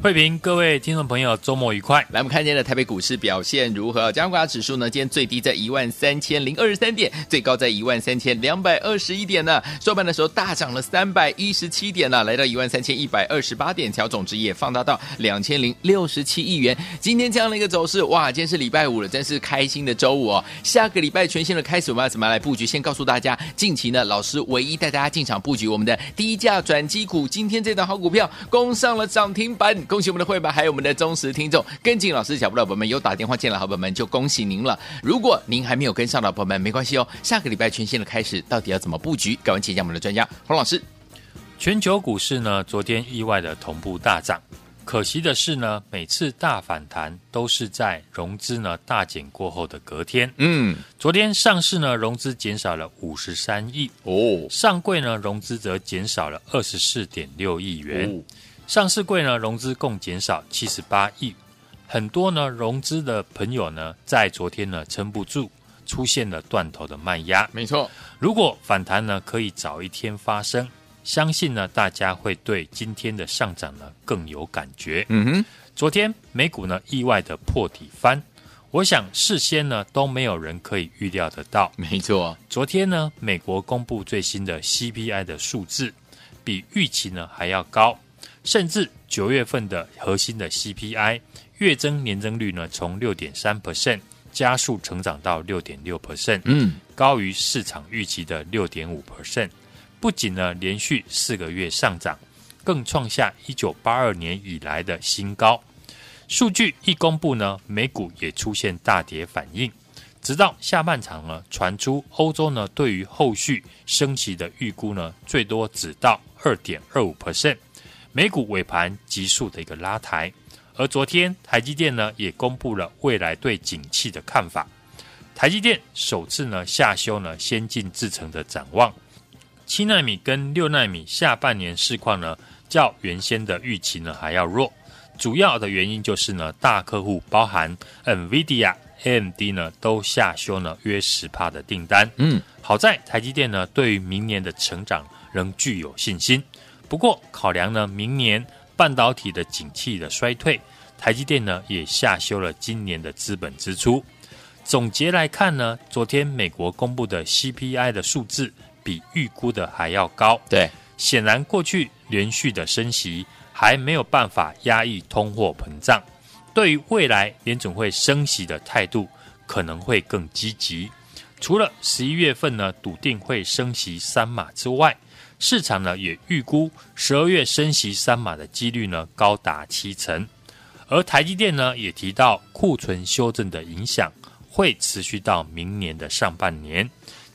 慧平，各位听众朋友，周末愉快！来，我们看今天的台北股市表现如何？加权指数呢？今天最低在一万三千零二十三点，最高在一万三千两百二十一点呢。收盘的时候大涨了三百一十七点呢，来到一万三千一百二十八点，条总值也放大到两千零六十七亿元。今天这样的一个走势，哇！今天是礼拜五了，真是开心的周五哦。下个礼拜全新的开始，我们要怎么来布局？先告诉大家，近期呢，老师唯一带大家进场布局我们的低价转机股，今天这档好股票攻上了涨停板，恭喜我们的会员还有。我们的忠实听众跟紧老师的脚步的朋友们，有打电话进来，好朋友们就恭喜您了。如果您还没有跟上的朋友们，没关系哦。下个礼拜全新的开始，到底要怎么布局？赶快请教我们的专家洪老师。全球股市呢，昨天意外的同步大涨。可惜的是呢，每次大反弹都是在融资呢大减过后的隔天。嗯，昨天上市呢融资减少了五十三亿哦，上柜呢融资则减少了二十四点六亿元。哦上市柜呢，融资共减少七十八亿，很多呢融资的朋友呢，在昨天呢撑不住，出现了断头的卖压。没错，如果反弹呢可以早一天发生，相信呢大家会对今天的上涨呢更有感觉。嗯哼，昨天美股呢意外的破底翻，我想事先呢都没有人可以预料得到。没错，昨天呢美国公布最新的 CPI 的数字，比预期呢还要高。甚至九月份的核心的 CPI 月增年增率呢，从六点三 percent 加速成长到六点六 percent，嗯，高于市场预期的六点五 percent。不仅呢连续四个月上涨，更创下一九八二年以来的新高。数据一公布呢，美股也出现大跌反应，直到下半场呢传出欧洲呢对于后续升息的预估呢，最多只到二点二五 percent。美股尾盘急速的一个拉抬，而昨天台积电呢也公布了未来对景气的看法。台积电首次呢下修呢先进制程的展望，七纳米跟六纳米下半年市况呢较原先的预期呢还要弱，主要的原因就是呢大客户包含 NVIDIA、AMD 呢都下修呢约十帕的订单。嗯，好在台积电呢对于明年的成长仍具有信心。不过，考量呢，明年半导体的景气的衰退，台积电呢也下修了今年的资本支出。总结来看呢，昨天美国公布的 CPI 的数字比预估的还要高。对，显然过去连续的升息还没有办法压抑通货膨胀，对于未来联总会升息的态度可能会更积极。除了十一月份呢笃定会升息三码之外，市场呢也预估十二月升息三码的几率呢高达七成，而台积电呢也提到库存修正的影响会持续到明年的上半年。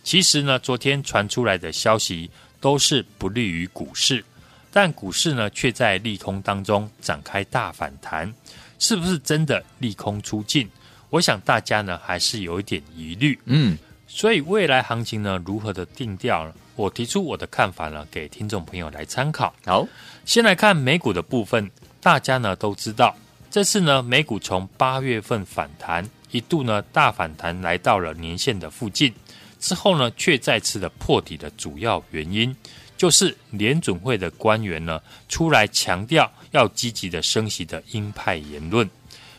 其实呢，昨天传出来的消息都是不利于股市，但股市呢却在利空当中展开大反弹，是不是真的利空出尽？我想大家呢还是有一点疑虑。嗯，所以未来行情呢如何的定调呢？我提出我的看法呢，给听众朋友来参考。好，先来看美股的部分，大家呢都知道，这次呢美股从八月份反弹，一度呢大反弹来到了年线的附近，之后呢却再次的破底的主要原因，就是联准会的官员呢出来强调要积极的升息的鹰派言论。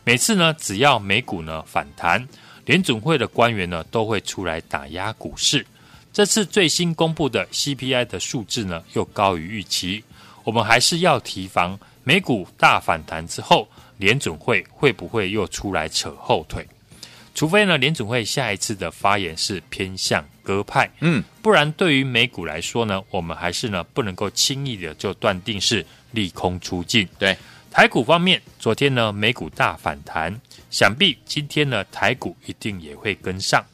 每次呢只要美股呢反弹，联准会的官员呢都会出来打压股市。这次最新公布的 CPI 的数字呢，又高于预期。我们还是要提防美股大反弹之后，联准会会不会又出来扯后腿？除非呢，联准会下一次的发言是偏向鸽派，嗯，不然对于美股来说呢，我们还是呢不能够轻易的就断定是利空出尽。对，台股方面，昨天呢美股大反弹，想必今天呢台股一定也会跟上。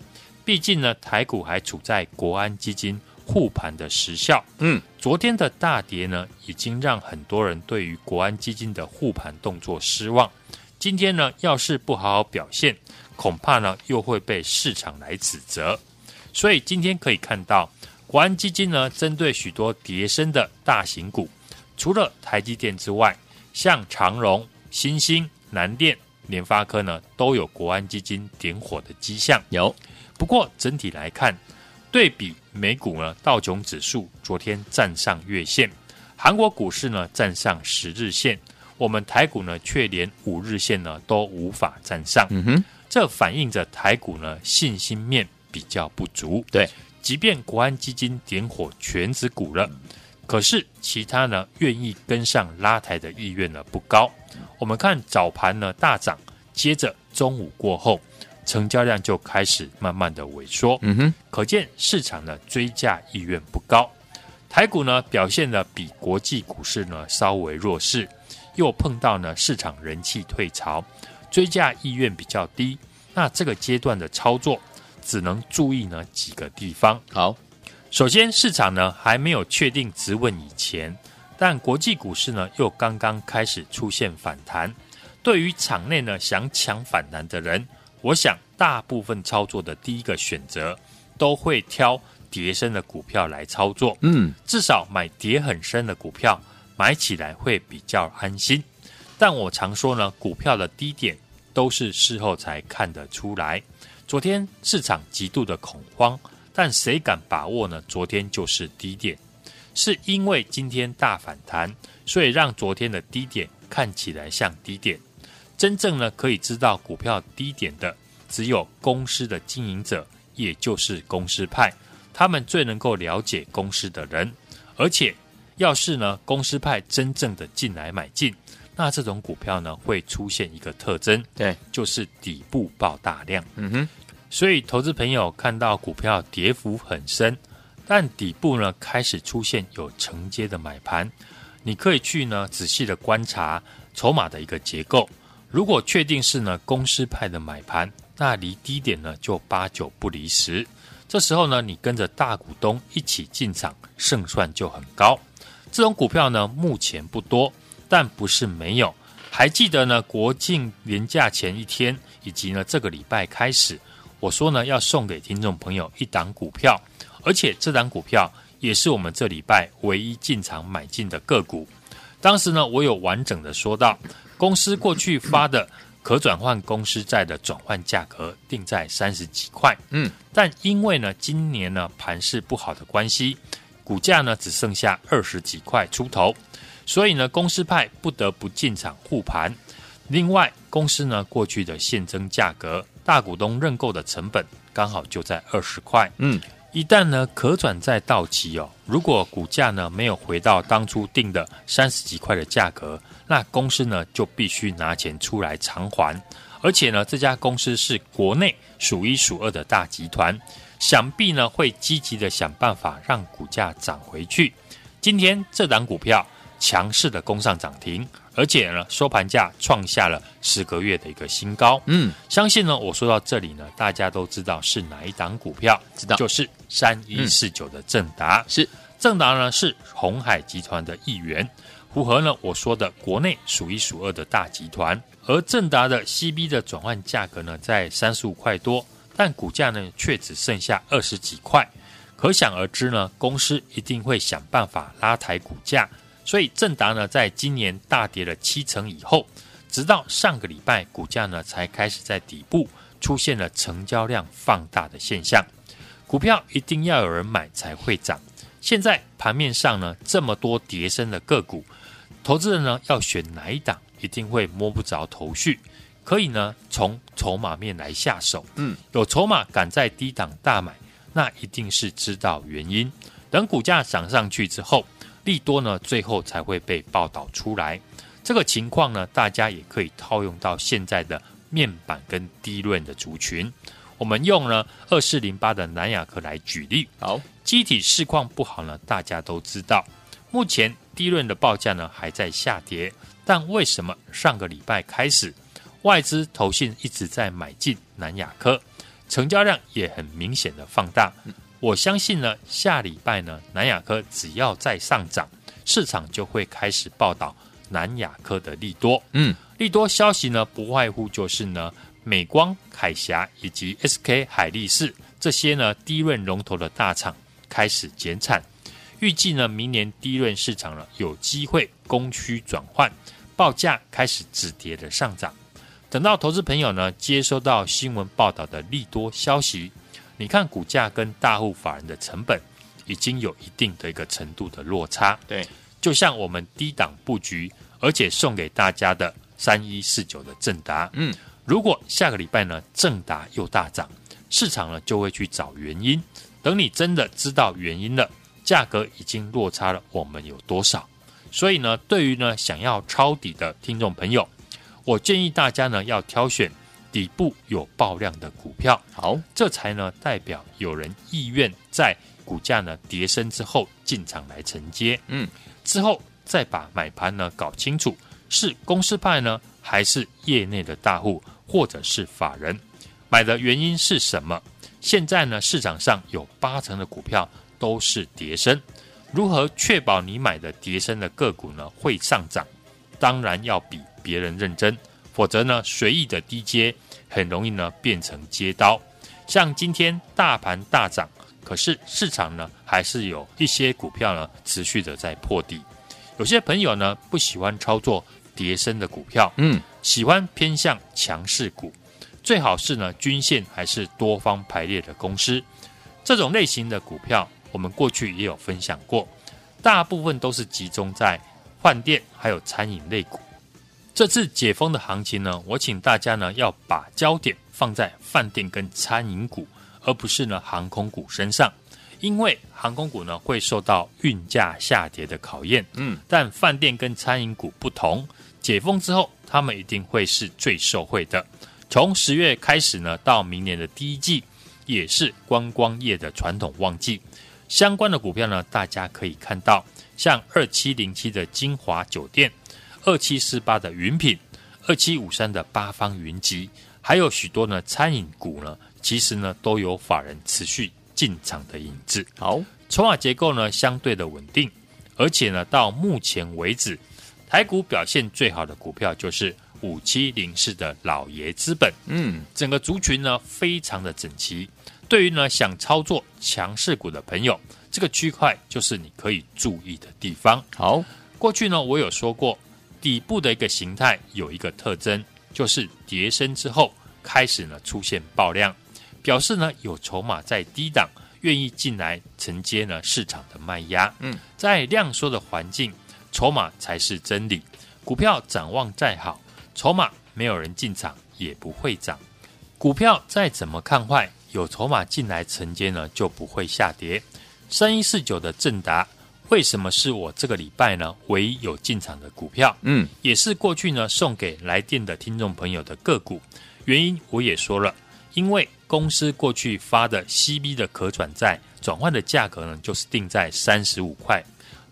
毕竟呢，台股还处在国安基金护盘的时效。嗯，昨天的大跌呢，已经让很多人对于国安基金的护盘动作失望。今天呢，要是不好好表现，恐怕呢又会被市场来指责。所以今天可以看到，国安基金呢，针对许多跌升的大型股，除了台积电之外，像长荣、新兴、南电、联发科呢，都有国安基金点火的迹象。有，不过整体来看，对比美股呢，道琼指数昨天站上月线，韩国股市呢站上十日线，我们台股呢却连五日线呢都无法站上。嗯哼，这反映着台股呢信心面比较不足。对，即便国安基金点火全指股了。可是其他呢，愿意跟上拉抬的意愿呢不高。我们看早盘呢大涨，接着中午过后，成交量就开始慢慢的萎缩。嗯哼，可见市场的追价意愿不高。台股呢表现的比国际股市呢稍微弱势，又碰到呢市场人气退潮，追价意愿比较低。那这个阶段的操作，只能注意呢几个地方。好。首先，市场呢还没有确定止稳以前，但国际股市呢又刚刚开始出现反弹。对于场内呢想抢反弹的人，我想大部分操作的第一个选择都会挑跌深的股票来操作。嗯，至少买跌很深的股票，买起来会比较安心。但我常说呢，股票的低点都是事后才看得出来。昨天市场极度的恐慌。但谁敢把握呢？昨天就是低点，是因为今天大反弹，所以让昨天的低点看起来像低点。真正呢可以知道股票低点的，只有公司的经营者，也就是公司派，他们最能够了解公司的人。而且，要是呢公司派真正的进来买进，那这种股票呢会出现一个特征，对，就是底部爆大量。嗯哼。所以，投资朋友看到股票跌幅很深，但底部呢开始出现有承接的买盘，你可以去呢仔细的观察筹码的一个结构。如果确定是呢公司派的买盘，那离低点呢就八九不离十。这时候呢，你跟着大股东一起进场，胜算就很高。这种股票呢目前不多，但不是没有。还记得呢国庆连假前一天，以及呢这个礼拜开始。我说呢，要送给听众朋友一档股票，而且这档股票也是我们这礼拜唯一进场买进的个股。当时呢，我有完整的说到，公司过去发的可转换公司债的转换价格定在三十几块，嗯，但因为呢，今年呢盘势不好的关系，股价呢只剩下二十几块出头，所以呢，公司派不得不进场护盘。另外，公司呢过去的现增价格。大股东认购的成本刚好就在二十块，嗯，一旦呢可转债到期哦，如果股价呢没有回到当初定的三十几块的价格，那公司呢就必须拿钱出来偿还，而且呢这家公司是国内数一数二的大集团，想必呢会积极的想办法让股价涨回去。今天这档股票强势的攻上涨停。而且呢，收盘价创下了十个月的一个新高。嗯，相信呢，我说到这里呢，大家都知道是哪一档股票，知道就是三一四九的正达。是正达呢，是鸿海集团的一员，符合呢我说的国内数一数二的大集团。而正达的 CB 的转换价格呢，在三十五块多，但股价呢却只剩下二十几块，可想而知呢，公司一定会想办法拉抬股价。所以正达呢，在今年大跌了七成以后，直到上个礼拜，股价呢才开始在底部出现了成交量放大的现象。股票一定要有人买才会涨。现在盘面上呢，这么多跌升的个股，投资人呢要选哪一档，一定会摸不着头绪。可以呢，从筹码面来下手。嗯，有筹码敢在低档大买，那一定是知道原因。等股价涨上去之后。利多呢，最后才会被报道出来。这个情况呢，大家也可以套用到现在的面板跟低润的族群。我们用呢二四零八的南亚科来举例。好，机体市况不好呢，大家都知道。目前低润的报价呢还在下跌，但为什么上个礼拜开始，外资投信一直在买进南亚科？成交量也很明显的放大。我相信呢，下礼拜呢，南亚科只要再上涨，市场就会开始报道南亚科的利多。嗯，利多消息呢，不外乎就是呢，美光、凯霞以及 SK 海力士这些呢低润龙头的大厂开始减产，预计呢，明年低润市场呢有机会供需转换，报价开始止跌的上涨。等到投资朋友呢接收到新闻报道的利多消息，你看股价跟大户法人的成本已经有一定的一个程度的落差。对，就像我们低档布局，而且送给大家的三一四九的正达。嗯，如果下个礼拜呢正达又大涨，市场呢就会去找原因。等你真的知道原因了，价格已经落差了我们有多少？所以呢，对于呢想要抄底的听众朋友。我建议大家呢要挑选底部有爆量的股票，好，这才呢代表有人意愿在股价呢跌升之后进场来承接，嗯，之后再把买盘呢搞清楚，是公司派呢还是业内的大户或者是法人买的原因是什么？现在呢市场上有八成的股票都是跌升，如何确保你买的跌升的个股呢会上涨？当然要比。别人认真，否则呢，随意的低接很容易呢变成接刀。像今天大盘大涨，可是市场呢还是有一些股票呢持续的在破底。有些朋友呢不喜欢操作跌升的股票，嗯，喜欢偏向强势股，最好是呢均线还是多方排列的公司。这种类型的股票，我们过去也有分享过，大部分都是集中在饭店还有餐饮类股。这次解封的行情呢，我请大家呢要把焦点放在饭店跟餐饮股，而不是呢航空股身上，因为航空股呢会受到运价下跌的考验，嗯，但饭店跟餐饮股不同，解封之后，他们一定会是最受惠的。从十月开始呢，到明年的第一季，也是观光业的传统旺季，相关的股票呢，大家可以看到，像二七零七的金华酒店。二七四八的云品，二七五三的八方云集，还有许多呢餐饮股呢，其实呢都有法人持续进场的影子。好，筹码结构呢相对的稳定，而且呢到目前为止，台股表现最好的股票就是五七零四的老爷资本。嗯，整个族群呢非常的整齐。对于呢想操作强势股的朋友，这个区块就是你可以注意的地方。好，过去呢我有说过。底部的一个形态有一个特征，就是跌升之后开始呢出现爆量，表示呢有筹码在低档愿意进来承接呢市场的卖压。嗯，在量缩的环境，筹码才是真理。股票展望再好，筹码没有人进场也不会涨。股票再怎么看坏，有筹码进来承接呢就不会下跌。三一四九的正达。为什么是我这个礼拜呢唯一有进场的股票？嗯，也是过去呢送给来电的听众朋友的个股。原因我也说了，因为公司过去发的 CB 的可转债转换的价格呢，就是定在三十五块。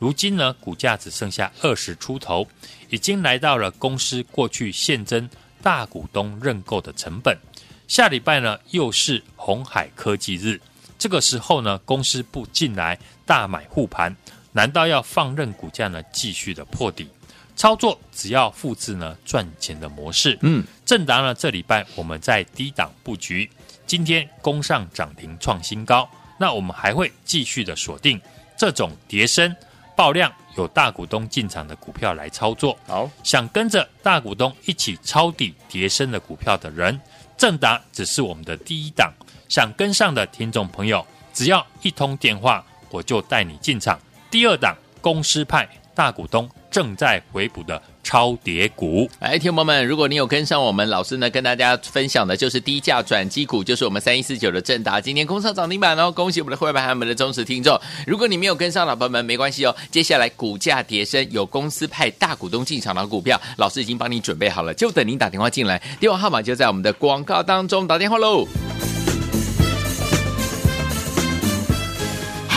如今呢，股价只剩下二十出头，已经来到了公司过去现增大股东认购的成本。下礼拜呢，又是红海科技日，这个时候呢，公司不进来大买护盘。难道要放任股价呢继续的破底？操作只要复制呢赚钱的模式。嗯，正达呢这礼拜我们在低档布局，今天攻上涨停创新高。那我们还会继续的锁定这种叠升爆量有大股东进场的股票来操作。好，想跟着大股东一起抄底叠升的股票的人，正达只是我们的第一档。想跟上的听众朋友，只要一通电话，我就带你进场。第二档公司派大股东正在回补的超跌股，来，听友们，如果你有跟上我们老师呢，跟大家分享的就是低价转机股，就是我们三一四九的正达，今天攻上涨停板哦，恭喜我们的会员和我们的忠实听众。如果你没有跟上，老朋友们没关系哦，接下来股价跌升，有公司派大股东进场的股票，老师已经帮你准备好了，就等您打电话进来，电话号码就在我们的广告当中，打电话喽。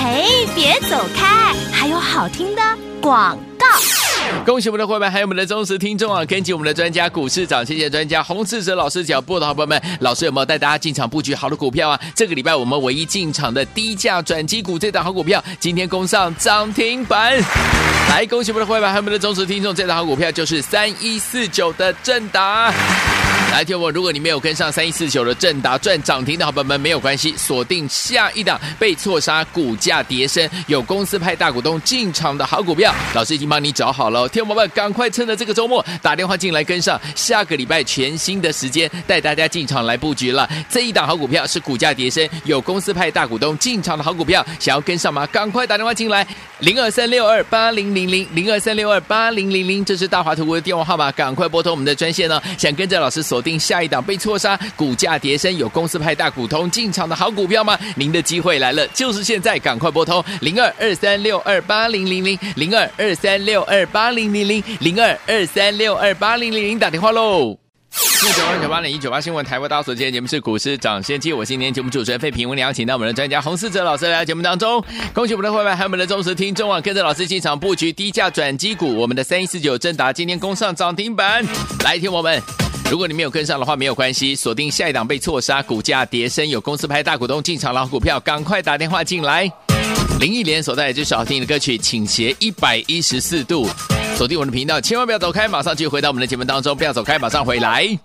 嘿，别走开！还有好听的广告。恭喜我们的伙伴，还有我们的忠实听众啊！跟紧我们的专家股市长，谢谢专家洪志哲老师脚步的好朋友们，老师有没有带大家进场布局好的股票啊？这个礼拜我们唯一进场的低价转机股，这档好股票今天攻上涨停板，来恭喜我们的伙伴，还有我们的忠实听众，这档好股票就是三一四九的正达。来听我，如果你没有跟上三一四九的正达赚涨停的好朋友们，没有关系，锁定下一档被错杀、股价跌升、有公司派大股东进场的好股票，老师已经帮你找好了。听我们，赶快趁着这个周末打电话进来跟上，下个礼拜全新的时间带大家进场来布局了。这一档好股票是股价跌升、有公司派大股东进场的好股票，想要跟上吗？赶快打电话进来，零二三六二八零零零零二三六二八零零零，这是大华图的电话号码，赶快拨通我们的专线呢。想跟着老师锁定下一档被错杀、股价跌升、有公司派大股东进场的好股票吗？您的机会来了，就是现在，赶快拨通零二二三六二八零零零零二二三六二八零零零零二二三六二八零零零打电话喽。六九二九八零一九八新闻台为大所见的节目是股市涨先机，我今天节目主持人费平，我们邀请到我们的专家洪思哲老师来到节目当中，恭喜我们的会员还有我们的忠实听众啊，跟着老师进场布局低价转机股，我们的三一四九正达今天攻上涨停板，来听我们。如果你没有跟上的话，没有关系，锁定下一档被错杀、股价跌升、有公司派大股东进场老股票，赶快打电话进来。林忆莲所带来这首好听的歌曲《倾斜一百一十四度》，锁定我们的频道，千万不要走开，马上就回到我们的节目当中，不要走开，马上回来。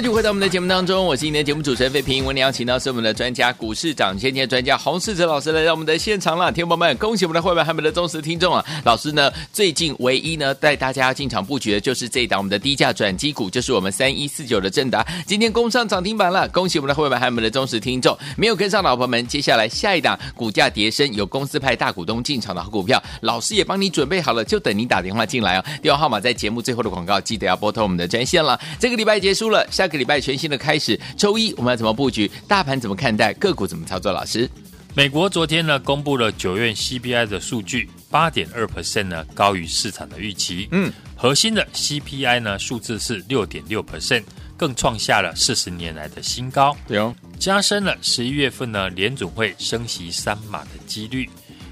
继续回到我们的节目当中，我是今天的节目主持人费平。我们邀请到是我们的专家股市涨先机专家洪世哲老师来到我们的现场了。听众们，恭喜我们的会员还有我们的忠实听众啊！老师呢，最近唯一呢带大家进场布局的就是这一档我们的低价转机股，就是我们三一四九的正达，今天攻上涨停板了。恭喜我们的会员还有我们的忠实听众，没有跟上老朋友们，接下来下一档股价跌升有公司派大股东进场的好股票，老师也帮你准备好了，就等你打电话进来哦。电话号码在节目最后的广告，记得要拨通我们的专线了。这个礼拜结束了，下个礼拜全新。的开始，周一我们要怎么布局？大盘怎么看待？个股怎么操作？老师，美国昨天呢公布了九月 CPI 的数据，八点二 percent 呢高于市场的预期。嗯，核心的 CPI 呢数字是六点六 percent，更创下了四十年来的新高。对哦，加深了十一月份呢联总会升息三码的几率。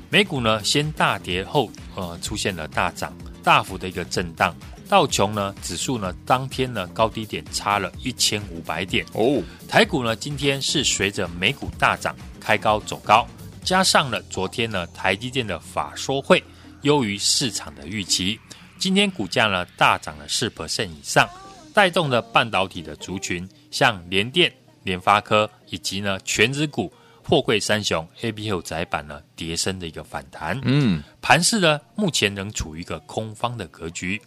美股呢先大跌后，呃出现了大涨，大幅的一个震荡。道琼呢指数呢当天呢高低点差了一千五百点。哦，台股呢今天是随着美股大涨开高走高，加上了昨天呢台积电的法说会优于市场的预期，今天股价呢大涨了四 percent 以上，带动了半导体的族群，像联电、联发科以及呢全指股货柜三雄 ABF 载板呢跌升的一个反弹，嗯，盘势呢目前仍处于一个空方的格局。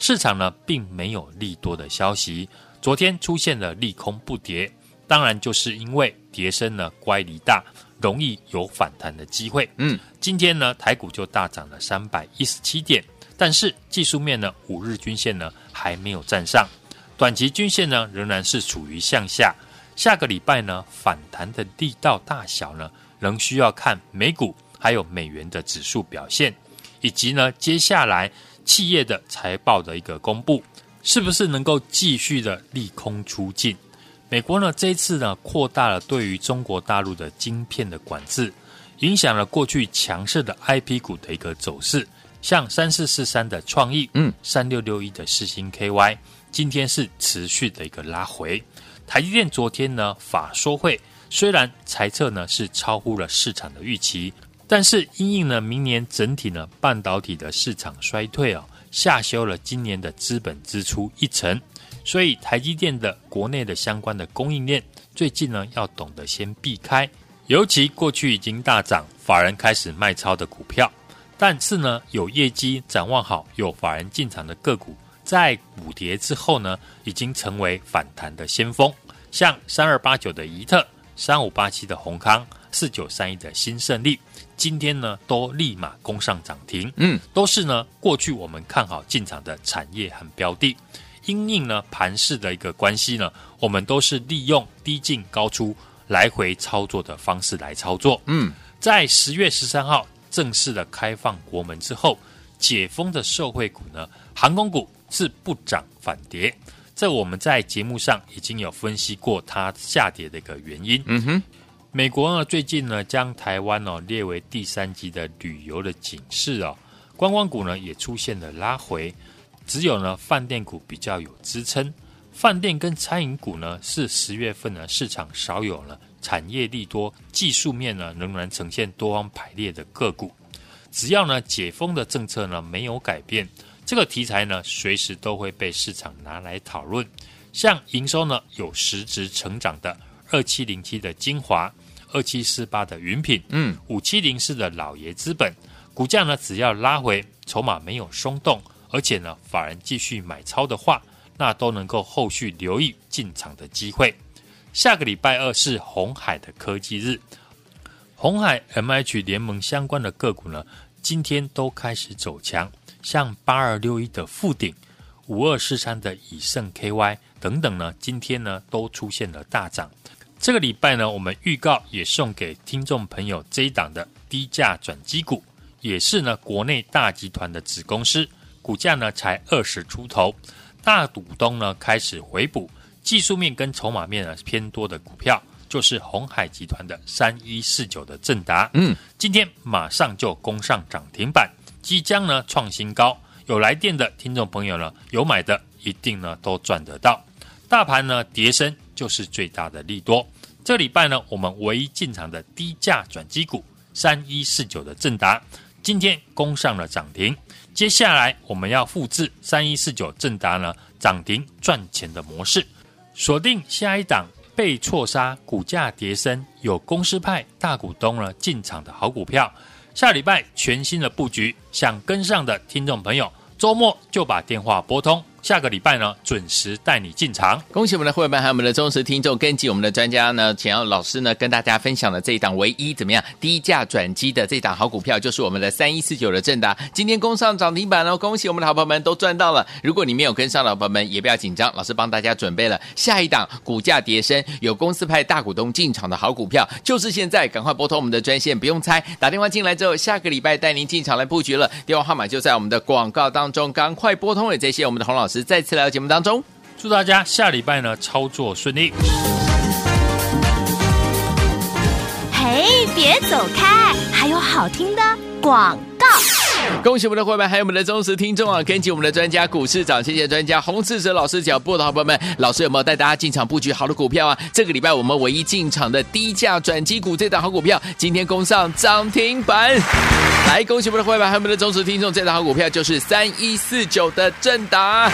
市场呢，并没有利多的消息。昨天出现了利空不跌，当然就是因为跌升呢乖离大，容易有反弹的机会。嗯，今天呢台股就大涨了三百一十七点，但是技术面呢五日均线呢还没有站上，短期均线呢仍然是处于向下。下个礼拜呢反弹的力道大小呢，仍需要看美股还有美元的指数表现，以及呢接下来。企业的财报的一个公布，是不是能够继续的利空出尽？美国呢这一次呢扩大了对于中国大陆的晶片的管制，影响了过去强势的 IP 股的一个走势，像三四四三的创意，嗯，三六六一的四星 KY，今天是持续的一个拉回。台积电昨天呢法说会，虽然财测呢是超乎了市场的预期。但是因应呢，明年整体呢半导体的市场衰退哦，下修了今年的资本支出一成，所以台积电的国内的相关的供应链最近呢要懂得先避开，尤其过去已经大涨，法人开始卖超的股票，但是呢有业绩展望好，有法人进场的个股，在补跌之后呢，已经成为反弹的先锋，像三二八九的宜特，三五八七的宏康，四九三一的新胜利。今天呢，都立马攻上涨停，嗯，都是呢过去我们看好进场的产业和标的，因应呢盘势的一个关系呢，我们都是利用低进高出来回操作的方式来操作，嗯，在十月十三号正式的开放国门之后，解封的社会股呢，航空股是不涨反跌，这我们在节目上已经有分析过它下跌的一个原因，嗯哼。美国呢，最近呢将台湾哦列为第三级的旅游的警示哦，观光股呢也出现了拉回，只有呢饭店股比较有支撑。饭店跟餐饮股呢是十月份呢市场少有了产业利多，技术面呢仍然呈现多方排列的个股。只要呢解封的政策呢没有改变，这个题材呢随时都会被市场拿来讨论。像营收呢有实质成长的。二七零七的精华，二七四八的云品，嗯，五七零四的老爷资本，股价呢只要拉回，筹码没有松动，而且呢法人继续买超的话，那都能够后续留意进场的机会。下个礼拜二是红海的科技日，红海 MH 联盟相关的个股呢，今天都开始走强，像八二六一的富鼎，五二四三的以盛 KY 等等呢，今天呢都出现了大涨。这个礼拜呢，我们预告也送给听众朋友这一档的低价转机股，也是呢国内大集团的子公司，股价呢才二十出头，大股东呢开始回补，技术面跟筹码面呢偏多的股票，就是鸿海集团的三一四九的正达，嗯，今天马上就攻上涨停板，即将呢创新高，有来电的听众朋友呢，有买的一定呢都赚得到，大盘呢跌深。就是最大的利多。这礼拜呢，我们唯一进场的低价转机股三一四九的正达，今天攻上了涨停。接下来我们要复制三一四九正达呢涨停赚钱的模式，锁定下一档被错杀、股价跌升、有公司派大股东呢进场的好股票。下礼拜全新的布局，想跟上的听众朋友，周末就把电话拨通。下个礼拜呢，准时带你进场。恭喜我们的会员们，还有我们的忠实听众，跟紧我们的专家呢，想要老师呢跟大家分享的这一档唯一怎么样低价转机的这档好股票，就是我们的三一四九的正达，今天攻上涨停板哦！恭喜我们的好朋友们都赚到了。如果你没有跟上的朋友们，也不要紧张，老师帮大家准备了下一档股价跌升、有公司派大股东进场的好股票，就是现在，赶快拨通我们的专线，不用猜，打电话进来之后，下个礼拜带您进场来布局了。电话号码就在我们的广告当中，赶快拨通了。这些我们的洪老师再次来到节目当中，祝大家下礼拜呢操作顺利。嘿，别走开，还有好听的广告。恭喜我们的伙伴，还有我们的忠实听众啊！跟紧我们的专家股市长，谢谢专家洪志哲老师脚步的好朋友们，老师有没有带大家进场布局好的股票啊？这个礼拜我们唯一进场的低价转机股这档好股票，今天攻上涨停板。来，恭喜我们的伙伴，还有我们的忠实听众，这档好股票就是三一四九的正达。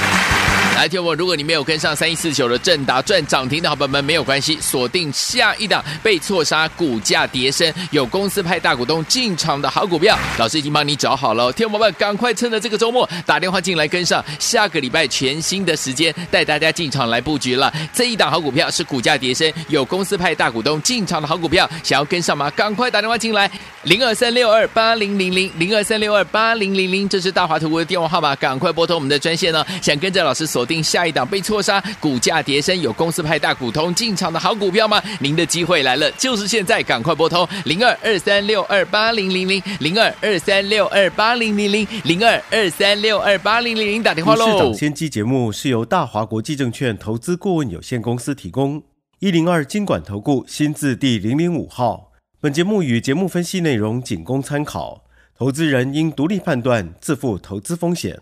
来，听我，如果你没有跟上三一四九的正达赚涨停的好朋友们，没有关系，锁定下一档被错杀、股价跌升、有公司派大股东进场的好股票，老师已经帮你找好了。听我们，赶快趁着这个周末打电话进来跟上，下个礼拜全新的时间带大家进场来布局了。这一档好股票是股价跌升、有公司派大股东进场的好股票，想要跟上吗？赶快打电话进来，零二三六二八零零零零二三六二八零零零，这是大华图的电话号码，赶快拨通我们的专线哦。想跟着老师锁。定下一档被错杀、股价跌升、有公司派大股东进场的好股票吗？您的机会来了，就是现在，赶快拨通零二二三六二八零零零零二二三六二八零零零零二二三六二八零零零打电话喽！市长先机节目是由大华国际证券投资顾问有限公司提供，一零二经管投顾新字第零零五号。本节目与节目分析内容仅供参考，投资人应独立判断，自负投资风险。